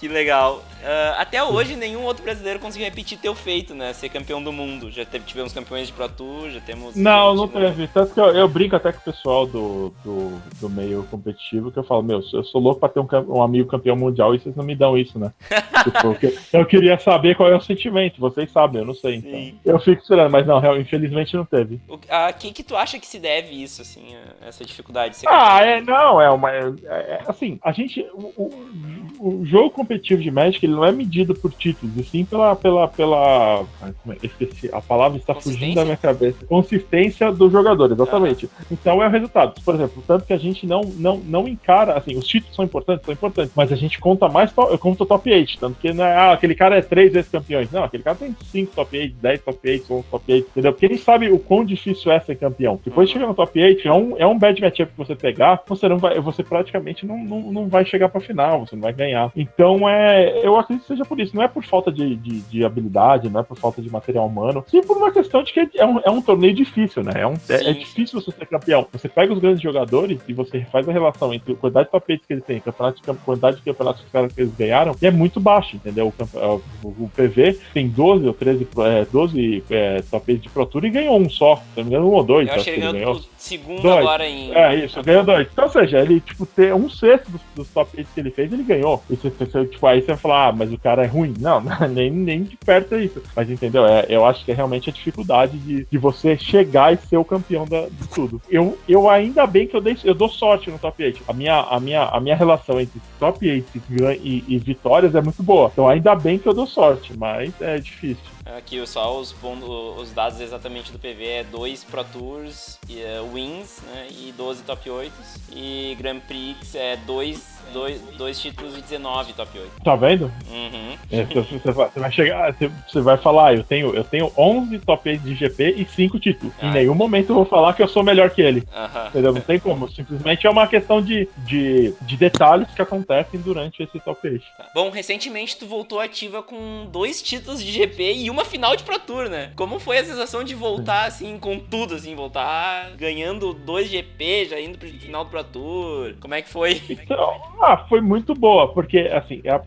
Que legal. Uh, até hoje, nenhum outro brasileiro conseguiu repetir teu feito, né? Ser campeão do mundo. Já teve, tivemos campeões de Pro Tour, já temos. Não, não teve. Tanto que eu, eu, brinco até com o pessoal do, do, do, meio competitivo, que eu falo, meu, eu sou louco pra ter um, um amigo campeão mundial e vocês não me dão isso, né? tipo, eu queria saber qual é o sentimento, vocês sabem, eu não sei. Então. Eu fico esperando, mas não, infelizmente não teve. O, a que que tu acha que se deve isso, assim, essa dificuldade? ah, é, não, é uma. É, é, assim, a gente. O, o, o jogo competitivo de Magic, ele não é medido por títulos, e sim pela. pela, pela é? esqueci, a palavra está fugindo da minha cabeça. Consistência do jogador, exatamente. Ah. Então é o resultado. Por exemplo, tanto que a gente não, não, não encara, assim, os títulos são importantes, são importantes, mas a gente conta mais, to, conta top 8, tanto que não é, ah, aquele cara é três vezes campeões. Não, aquele cara tem 5 top 8, 10 top 8, 11 top 8, entendeu? Porque ele sabe o quão difícil é ser campeão. Depois de chegar no top 8, é um, é um bad matchup que você pegar, você não vai, você praticamente não, não, não vai chegar pra final, você não vai ganhar ganhar. Então, é, eu acredito que seja por isso. Não é por falta de, de, de habilidade, não é por falta de material humano, sim por uma questão de que é um, é um torneio difícil, né? É, um, é, é, difícil você ser campeão. Você pega os grandes jogadores e você faz a relação entre a quantidade de tapetes que eles têm, a quantidade de campeonatos que eles ganharam, e é muito baixo, entendeu? O, o, o PV tem 12 ou 13, é, 12 é, tapetes de Pro Tour e ganhou um só. Se não me engano, um ou dois. Eu acho que ele ganhou, ganhou segundo dois. agora em. É, isso, ganhou dois. Então, ou seja, ele, tipo, ter um sexto dos, dos 8 que ele fez, ele ganhou. E você, você, tipo, aí você vai falar, ah, mas o cara é ruim. Não, nem, nem de perto é isso. Mas entendeu? É, eu acho que é realmente a dificuldade de, de você chegar e ser o campeão da, de tudo. Eu, eu ainda bem que eu, dei, eu dou sorte no top 8. A minha, a minha, a minha relação entre top 8 e, e vitórias é muito boa. Então ainda bem que eu dou sorte, mas é difícil. Aqui só os, os dados exatamente do PV é 2 Pro Tours e, uh, Wins né, e 12 Top 8 e Grand Prix é 2 dois, dois títulos de 19 top 8. Tá vendo? Uhum. É, você, vai, você, vai, chegar, você, vai falar, eu tenho, eu tenho 11 top 8 de GP e 5 títulos. Ah. Em nenhum momento eu vou falar que eu sou melhor que ele. Uhum. Entendeu? Não tem como. Simplesmente é uma questão de, de, de detalhes que acontecem durante esse top 8. Tá. Bom, recentemente tu voltou ativa com dois títulos de GP e uma final de Pro Tour, né? Como foi a sensação de voltar assim com tudo, assim, voltar ganhando dois GP, já indo pro final do Pro Tour? Como é que foi? Então, ah, foi muito boa, porque, assim, é,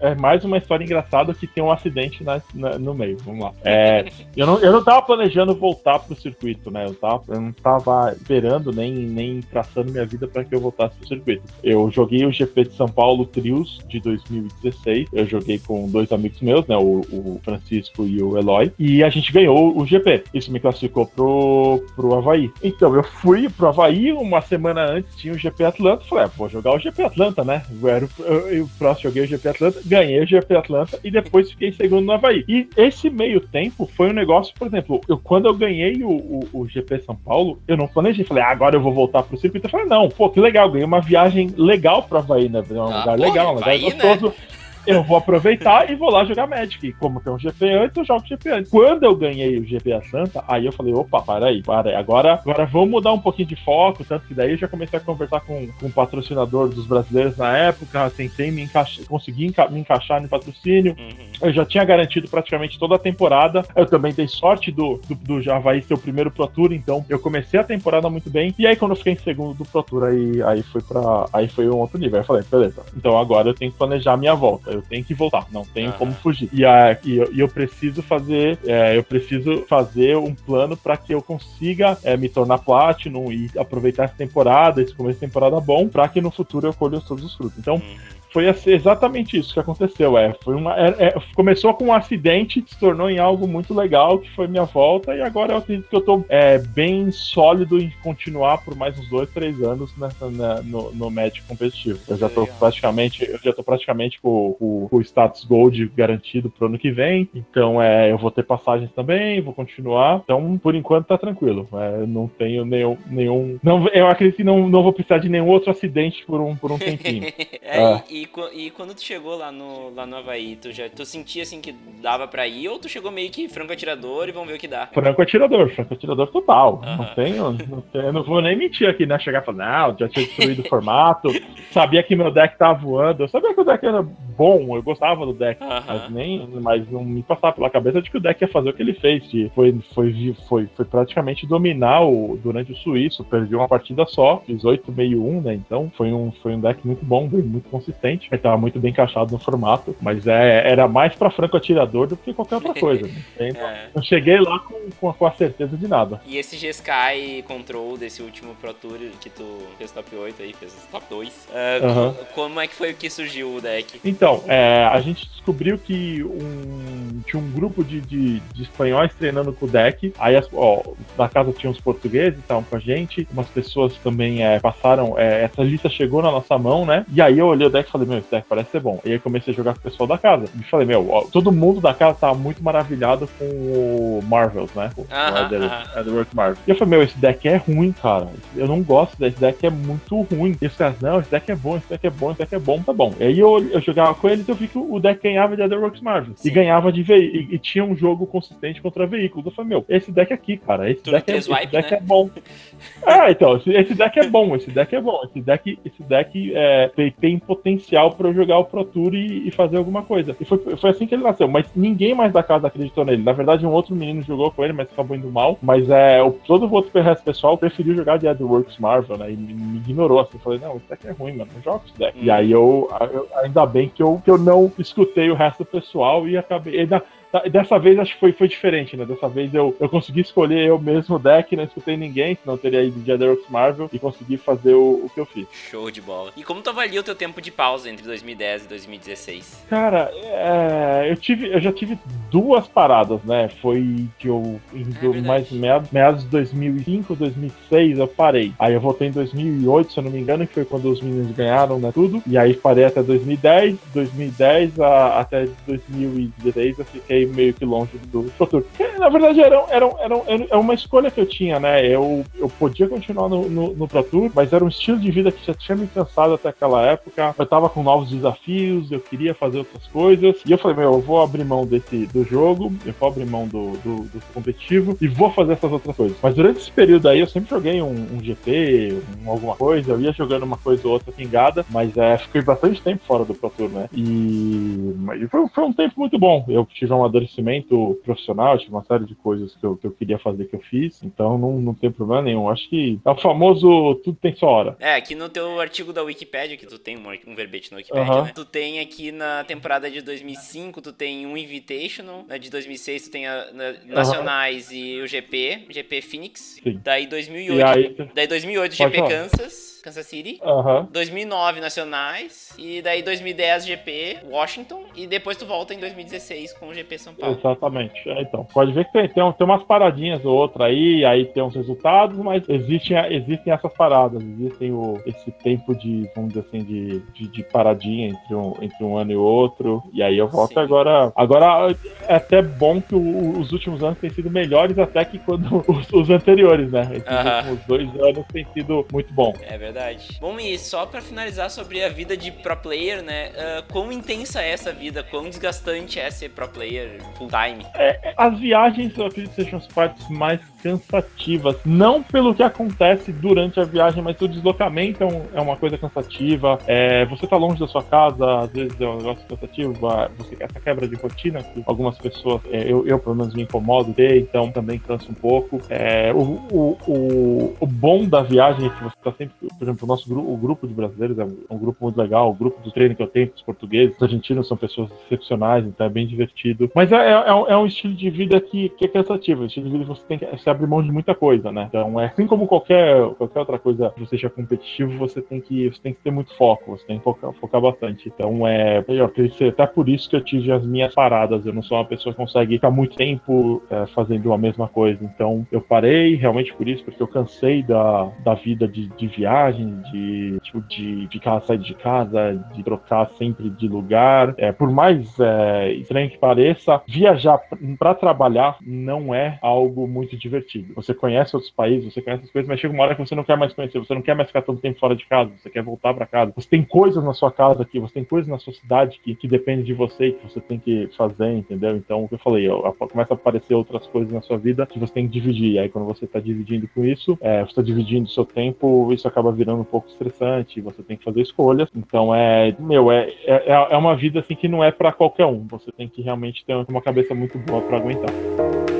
é mais uma história engraçada que tem um acidente na, na, no meio. Vamos lá. É, eu, não, eu não tava planejando voltar pro circuito, né? Eu, tava, eu não tava esperando nem, nem traçando minha vida para que eu voltasse pro circuito. Eu joguei o GP de São Paulo Trios de 2016. Eu joguei com dois amigos meus, né? O, o Francisco e o Eloy. E a gente ganhou o GP. Isso me classificou pro, pro Havaí. Então, eu fui pro Havaí uma semana antes, tinha o GP Atlanta. Falei, ah, vou jogar o GP Atlanta, né? Eu, era, eu, eu, próximo joguei o GP Atlanta, ganhei o GP Atlanta e depois fiquei segundo no Havaí. E esse meio tempo foi um negócio, por exemplo, eu, quando eu ganhei o, o, o GP São Paulo, eu não planejei, falei, ah, agora eu vou voltar pro circuito. Eu falei, não, pô, que legal, ganhei uma viagem legal pro Havaí, né? Um ah, lugar pô, legal, um lugar Havaí, gostoso. Né? Eu vou aproveitar e vou lá jogar Magic. E como tem um GP antes, eu jogo GP antes. Quando eu ganhei o GP a Santa, aí eu falei, opa, para aí, para aí. Agora, agora vamos mudar um pouquinho de foco, tanto que daí eu já comecei a conversar com, com um patrocinador dos brasileiros na época, tentei me encaixar, consegui enca me encaixar no patrocínio. Uhum. Eu já tinha garantido praticamente toda a temporada. Eu também dei sorte do, do, do Javaí ser o primeiro Pro Tour, então eu comecei a temporada muito bem. E aí, quando eu fiquei em segundo do Pro Tour, aí, aí foi para aí foi um outro nível. Aí eu falei, beleza, então agora eu tenho que planejar a minha volta eu tenho que voltar, não tenho como fugir. E, a, e, eu, e eu preciso fazer, é, eu preciso fazer um plano para que eu consiga é, me tornar Platinum e aproveitar essa temporada, esse começo de temporada bom, para que no futuro eu colhe todos os frutos. Então, uhum foi exatamente isso que aconteceu. É, foi uma, é, é, começou com um acidente, se tornou em algo muito legal, que foi minha volta, e agora eu acredito que eu tô é, bem sólido em continuar por mais uns dois, três anos nessa, na, no, no Magic competitivo. Eu já tô praticamente, eu já tô praticamente com, com, com, o status Gold garantido pro ano que vem, então é, eu vou ter passagens também, vou continuar. Então, por enquanto, tá tranquilo. É, não tenho nenhum. nenhum não, eu acredito que não, não vou precisar de nenhum outro acidente por um, por um tempinho. é, e, e, quando tu chegou lá no, lá no Havaí, tu, já, tu sentia assim que dava pra ir ou tu chegou meio que franco atirador e vamos ver o que dá? Franco atirador, franco atirador total. Não tenho, não tenho, não vou nem mentir aqui, né? Chegar e falar, não, já tinha destruído o formato, sabia que meu deck tava voando, eu sabia que o deck era bom, eu gostava do deck, mas nem, mas não me passava pela cabeça de que o deck ia fazer o que ele fez, de, foi, foi, foi, foi praticamente dominar o, durante o suíço, perdi uma partida só, fiz 8 meio 1, né? Então foi um, foi um deck muito bom, muito consistente ele estava muito bem encaixado no formato, mas é, era mais para franco atirador do que qualquer outra coisa. Né? Então, é. Eu cheguei lá com, com, a certeza de nada. E esse G-Sky Control desse último Pro Tour que tu fez top 8 aí, fez top 2, uh, uhum. como é que foi que surgiu o deck? Então, é, a gente descobriu que um, tinha um grupo de, de, de espanhóis treinando com o deck, aí as, ó, na casa tinha uns portugueses, estavam com a gente, umas pessoas também é, passaram, é, essa lista chegou na nossa mão, né? E aí eu olhei o deck e falei, meu, esse deck parece ser bom. E aí comecei a jogar com o pessoal da casa. E falei, meu, ó, todo mundo da casa tava muito maravilhado com o Marvels, né? O uh -huh, Marvel. E eu falei, meu, esse deck é ruim, cara. Eu não gosto desse deck, é muito ruim. E os caras, não, esse deck é bom, esse deck é bom, esse deck é bom, tá bom. E aí eu, eu jogava, com eles, eu vi que o deck ganhava de Otherworks Marvel. Sim. E ganhava de veículo. E, e, tinha um jogo consistente contra veículos. Eu falei, meu, esse deck aqui, cara, esse deck, é, esse deck né? é bom. ah, então, esse, esse, deck é bom, esse deck é bom. Esse deck, esse deck é, tem, tem potencial pra eu jogar o Pro Tour e, e, fazer alguma coisa. E foi, foi assim que ele nasceu. Mas ninguém mais da casa acreditou nele. Na verdade, um outro menino jogou com ele, mas acabou indo mal. Mas é, o, todo o outro resto pessoal preferiu jogar de Otherworks Marvel, né? E me, me ignorou assim. Falei, não, esse deck é ruim, mano. Não joga esse deck. Hum. E aí eu, eu, ainda bem que eu, que eu não escutei o resto do pessoal e acabei. Ainda, dessa vez acho que foi, foi diferente, né? Dessa vez eu, eu consegui escolher eu mesmo o deck, não escutei ninguém, senão teria ido de Aderox Marvel e consegui fazer o, o que eu fiz. Show de bola. E como tu avalia o teu tempo de pausa entre 2010 e 2016? Cara, é, eu tive, eu já tive duas paradas, né? Foi que eu indo é mais meados, meados de 2005, 2006 eu parei. Aí eu voltei em 2008, se eu não me engano, que foi quando os meninos ganharam, né, tudo. E aí parei até 2010, 2010 a, até 2016 eu fiquei meio que longe do futuro. Na verdade, era, era, era, era uma escolha que eu tinha, né? Eu, eu podia continuar no, no, no Pro Tour, mas era um estilo de vida que já tinha me cansado até aquela época. Eu tava com novos desafios, eu queria fazer outras coisas. E eu falei, meu, eu vou abrir mão desse do jogo, eu vou abrir mão do, do, do competitivo e vou fazer essas outras coisas. Mas durante esse período aí, eu sempre joguei um, um GP, um, alguma coisa, eu ia jogando uma coisa ou outra pingada, mas é, fiquei bastante tempo fora do Pro Tour, né? E, e foi, foi um tempo muito bom. Eu tive uma amadurecimento profissional, tinha uma série de coisas que eu, que eu queria fazer que eu fiz, então não, não tem problema nenhum. Acho que é o famoso tudo tem sua hora. É, aqui no teu artigo da Wikipedia, que tu tem um, um verbete na Wikipedia, uh -huh. né? Tu tem aqui na temporada de 2005, tu tem um Invitational, né? de 2006 tu tem a, na, Nacionais uh -huh. e o GP, GP Phoenix. Sim. Daí 2008, aí, daí 2008 GP falar. Kansas. Kansas City. Uhum. 2009 Nacionais. E daí 2010 GP Washington. E depois tu volta em 2016 com o GP São Paulo. Exatamente. É, então, pode ver que tem, tem, tem umas paradinhas ou outra aí, aí tem uns resultados, mas existem, existem essas paradas. Existem o, esse tempo de, vamos dizer assim, de, de, de paradinha entre um, entre um ano e outro. E aí eu volto Sim. agora. Agora é até bom que o, os últimos anos têm sido melhores até que quando os, os anteriores, né? Esses uhum. últimos dois anos têm sido muito bom. É verdade verdade. Bom, e só para finalizar sobre a vida de pro player, né? Uh, quão intensa é essa vida? Quão desgastante é ser pro player full time? É, as viagens, eu acredito sejam as partes mais cansativas. Não pelo que acontece durante a viagem, mas o deslocamento é, é uma coisa cansativa. É, você tá longe da sua casa, às vezes é um negócio cansativo. Você, essa quebra de rotina que algumas pessoas, é, eu, eu pelo menos me incomodo ter, então também cansa um pouco. É, o, o, o, o, bom da viagem é que você tá sempre, por exemplo, o nosso grupo, o grupo de brasileiros é um, é um grupo muito legal. O grupo do treino que eu tenho, os portugueses, os argentinos são pessoas excepcionais, então é bem divertido. Mas é um estilo de vida que, que é cansativo. O estilo de vida que você tem que você abre mão de muita coisa, né? Então, é assim como qualquer, qualquer outra coisa que você seja competitivo, você tem que, você tem que ter muito foco, você tem que focar, focar bastante. Então, é, acredito até por isso que eu tive as minhas paradas. Eu não sou uma pessoa que consegue ficar muito tempo é, fazendo a mesma coisa. Então, eu parei realmente por isso, porque eu cansei da, da vida de, de viagem, de, tipo, de ficar sair de casa, de trocar sempre de lugar. É, por mais é, estranho que pareça, viajar para trabalhar não é algo muito divertido. Você conhece outros países, você conhece as coisas, mas chega uma hora que você não quer mais conhecer, você não quer mais ficar tanto tempo fora de casa, você quer voltar para casa. Você tem coisas na sua casa aqui, você tem coisas na sua cidade que, que dependem de você e que você tem que fazer, entendeu? Então, o que eu falei, começa a aparecer outras coisas na sua vida que você tem que dividir. E aí, quando você está dividindo com isso, é, você está dividindo seu tempo, isso acaba virando um pouco estressante, você tem que fazer escolhas. Então, é, meu, é, é, é uma vida assim que não é para qualquer um. Você tem que realmente ter uma cabeça muito boa para aguentar.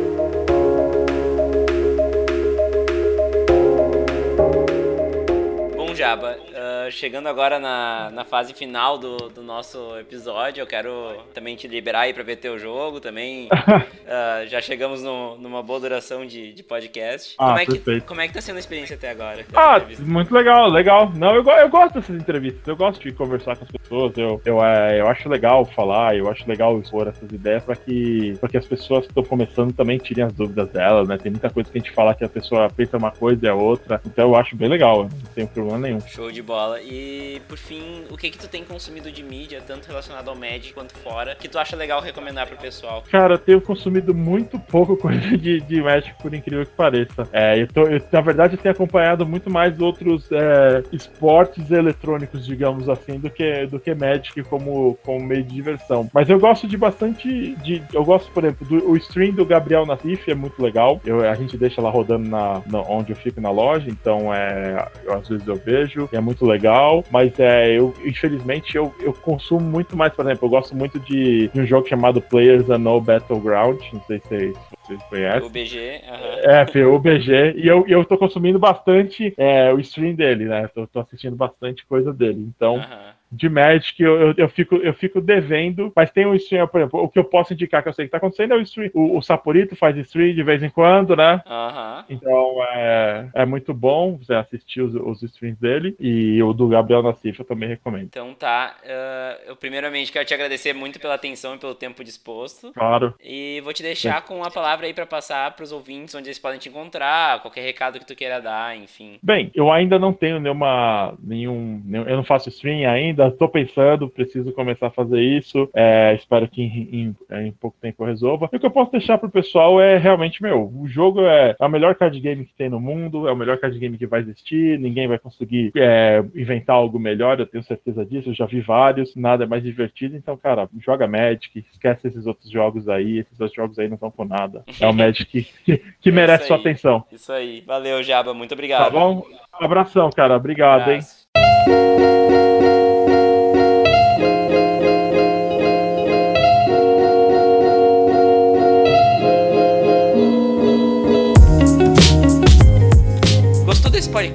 Jaba, uh, chegando agora na, na fase final do, do nosso episódio, eu quero também te liberar aí pra ver teu jogo também. Uh, já chegamos no, numa boa duração de, de podcast. Ah, como, é que, como é que tá sendo a experiência até agora? Ah, muito legal, legal. Não, eu, eu gosto dessas entrevistas, eu gosto de conversar com as pessoas, eu, eu, é, eu acho legal falar, eu acho legal expor essas ideias para que, pra que as pessoas que estão começando também tirem as dúvidas delas, né? Tem muita coisa que a gente fala que a pessoa pensa uma coisa e a outra, então eu acho bem legal, não tem problema nenhum. Show de bola. E por fim, o que que tu tem consumido de mídia, tanto relacionado ao Magic quanto fora, que tu acha legal recomendar pro pessoal? Cara, eu tenho consumido muito pouco coisa de, de Magic, por incrível que pareça. É, eu tô, eu, na verdade, eu tenho acompanhado muito mais outros é, esportes eletrônicos, digamos assim, do que, do que Magic como, como meio de diversão. Mas eu gosto de bastante. De, eu gosto, por exemplo, do o stream do Gabriel Natif é muito legal. Eu, a gente deixa lá rodando na, na, onde eu fico na loja, então é, eu, às vezes eu vejo, é muito legal. Mas é, eu, infelizmente, eu, eu consumo muito mais, por exemplo, eu gosto muito de, de um jogo chamado Players Unknown Battleground. Não sei se vocês conhecem. UBG, uhum. É, UBG. E eu, eu tô consumindo bastante é, o stream dele, né? Tô, tô assistindo bastante coisa dele. Então. Uhum de Magic eu, eu, eu, fico, eu fico devendo, mas tem um stream, por exemplo, o que eu posso indicar que eu sei que tá acontecendo é o stream. O, o Saporito faz stream de vez em quando, né? Uhum. Então é, é muito bom você assistir os, os streams dele e o do Gabriel Nassif eu também recomendo. Então tá. Uh, eu primeiramente quero te agradecer muito pela atenção e pelo tempo disposto. Claro. E vou te deixar com a palavra aí para passar para os ouvintes onde eles podem te encontrar, qualquer recado que tu queira dar, enfim. Bem, eu ainda não tenho nenhuma. nenhum. Eu não faço stream ainda ainda estou pensando, preciso começar a fazer isso. É, espero que em, em, em, pouco tempo eu resolva. E o que eu posso deixar pro pessoal é realmente, meu, o jogo é, é o melhor card game que tem no mundo, é o melhor card game que vai existir, ninguém vai conseguir é, inventar algo melhor, eu tenho certeza disso, eu já vi vários, nada é mais divertido. Então, cara, joga Magic, esquece esses outros jogos aí, esses outros jogos aí não estão com nada. É o Magic que, que merece sua atenção. Isso aí. Valeu, Jaba, muito obrigado. Tá bom? Um abração, cara. Obrigado, um hein?